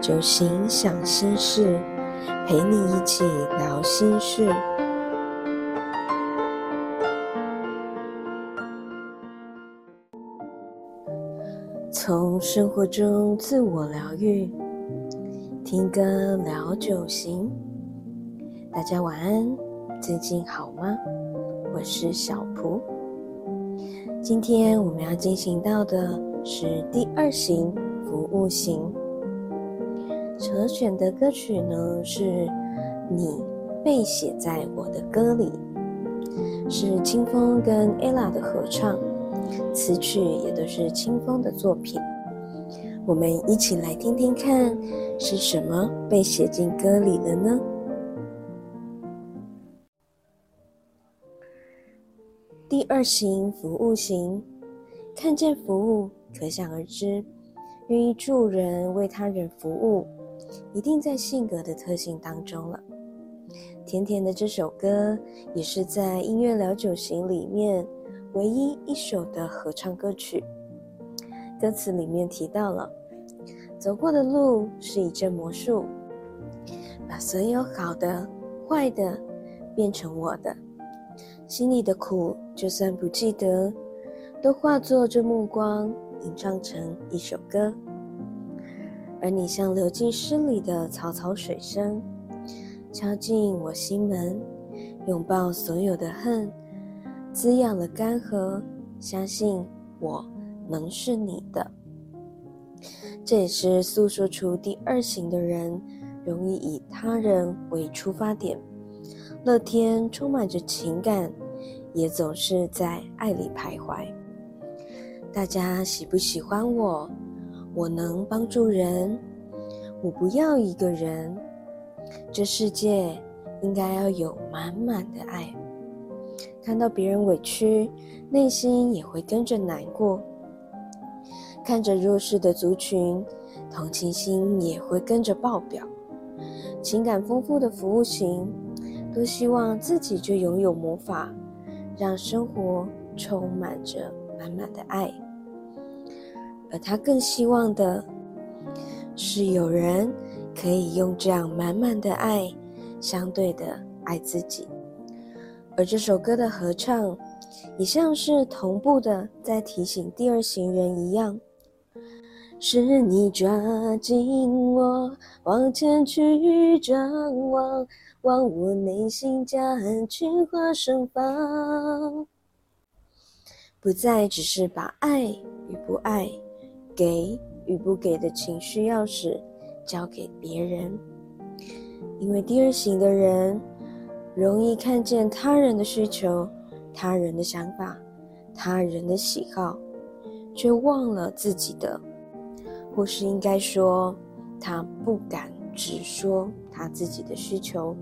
酒行想心事，陪你一起聊心事。从生活中自我疗愈，听歌聊酒行。大家晚安，最近好吗？我是小蒲。今天我们要进行到的是第二行服务型。所选的歌曲呢，是你被写在我的歌里，是清风跟 ella 的合唱，词曲也都是清风的作品。我们一起来听听看，是什么被写进歌里了呢？第二型服务型，看见服务，可想而知，愿意助人为他人服务。一定在性格的特性当中了。甜甜的这首歌也是在音乐疗酒行里面唯一一首的合唱歌曲。歌词里面提到了，走过的路是一阵魔术，把所有好的、坏的变成我的，心里的苦就算不记得，都化作这目光，吟唱成一首歌。而你像流进诗里的草草水声，敲进我心门，拥抱所有的恨，滋养了干涸。相信我能是你的，这也是诉说出第二型的人容易以他人为出发点，乐天充满着情感，也总是在爱里徘徊。大家喜不喜欢我？我能帮助人，我不要一个人。这世界应该要有满满的爱。看到别人委屈，内心也会跟着难过。看着弱势的族群，同情心也会跟着爆表。情感丰富的服务型，都希望自己就拥有魔法，让生活充满着满满的爱。而他更希望的是，有人可以用这样满满的爱，相对的爱自己。而这首歌的合唱，也像是同步的在提醒第二行人一样：是你抓紧我，往前去张望，望我内心将情花盛放，不再只是把爱与不爱。给与不给的情绪钥匙交给别人，因为第二型的人容易看见他人的需求、他人的想法、他人的喜好，却忘了自己的，或是应该说，他不敢直说他自己的需求。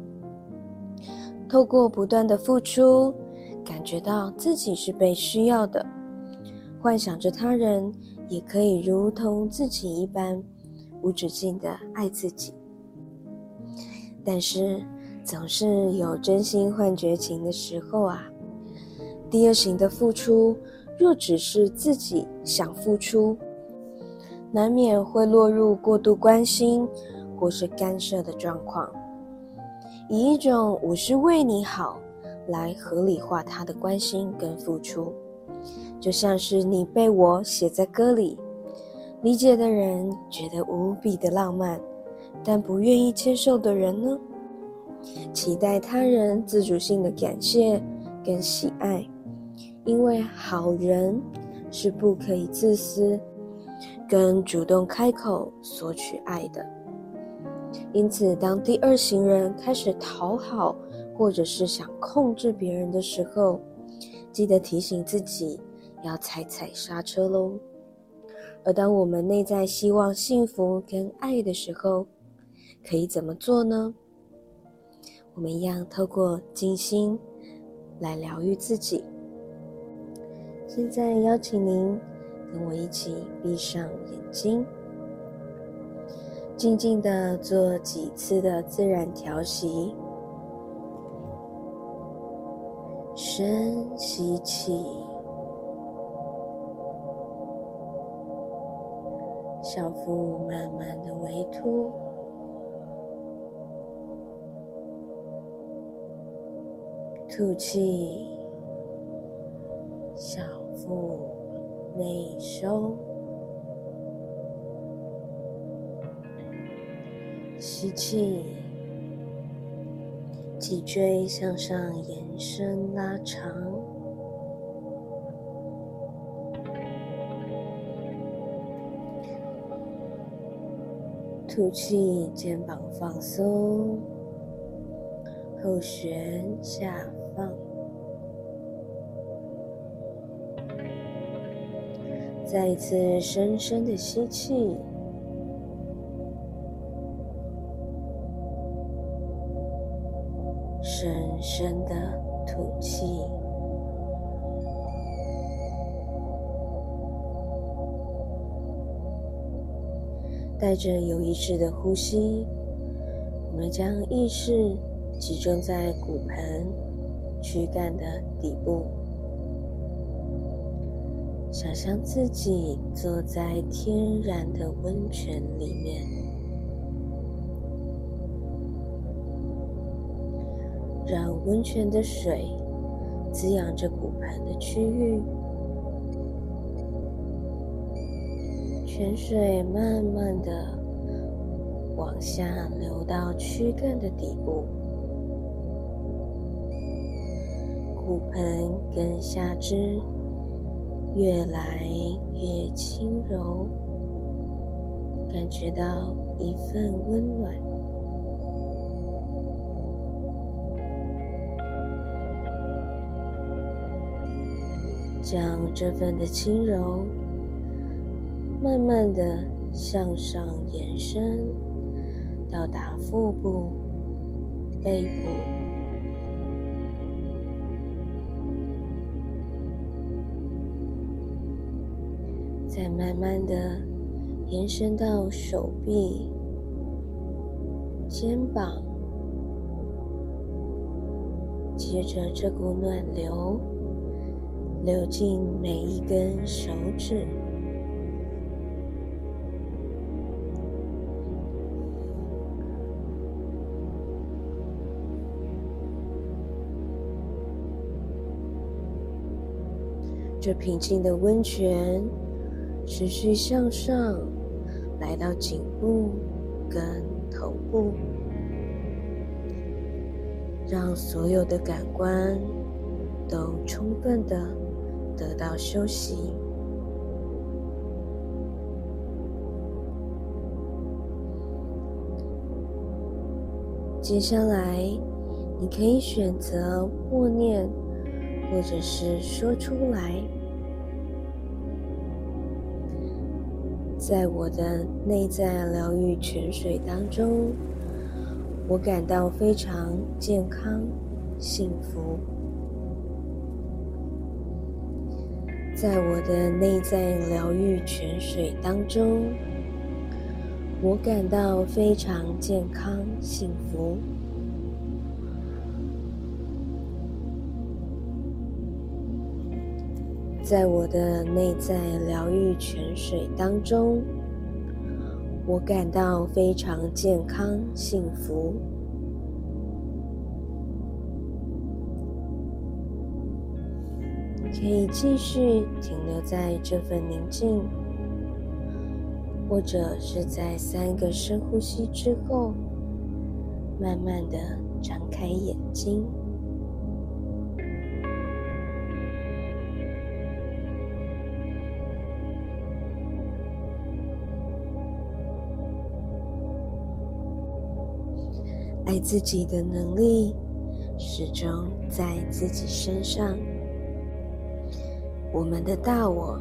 透过不断的付出，感觉到自己是被需要的，幻想着他人。也可以如同自己一般，无止境的爱自己。但是总是有真心换绝情的时候啊。第二型的付出，若只是自己想付出，难免会落入过度关心或是干涉的状况，以一种“我是为你好”来合理化他的关心跟付出。就像是你被我写在歌里，理解的人觉得无比的浪漫，但不愿意接受的人呢？期待他人自主性的感谢跟喜爱，因为好人是不可以自私，跟主动开口索取爱的。因此，当第二型人开始讨好或者是想控制别人的时候，记得提醒自己。要踩踩刹车喽。而当我们内在希望幸福跟爱的时候，可以怎么做呢？我们一样透过静心来疗愈自己。现在邀请您跟我一起闭上眼睛，静静的做几次的自然调息，深吸气。小腹慢慢的微凸，吐气，小腹内收，吸气，脊椎向上延伸拉长。吐气，肩膀放松，后旋下放。再一次深深的吸气，深深的吐气。带着有意识的呼吸，我们将意识集中在骨盆、躯干的底部，想象自己坐在天然的温泉里面，让温泉的水滋养着骨盆的区域。泉水慢慢的往下流到躯干的底部，骨盆跟下肢越来越轻柔，感觉到一份温暖，将这份的轻柔。慢慢的向上延伸，到达腹部、背部，再慢慢的延伸到手臂、肩膀，接着这股暖流流进每一根手指。这平静的温泉持续向上，来到颈部跟头部，让所有的感官都充分的得到休息。接下来，你可以选择默念，或者是说出来。在我的内在疗愈泉水当中，我感到非常健康、幸福。在我的内在疗愈泉水当中，我感到非常健康、幸福。在我的内在疗愈泉水当中，我感到非常健康、幸福。可以继续停留在这份宁静，或者是在三个深呼吸之后，慢慢的张开眼睛。爱自己的能力始终在自己身上。我们的大我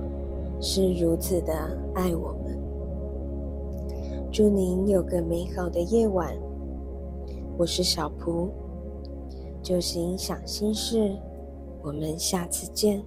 是如此的爱我们。祝您有个美好的夜晚。我是小蒲，就行想心事，我们下次见。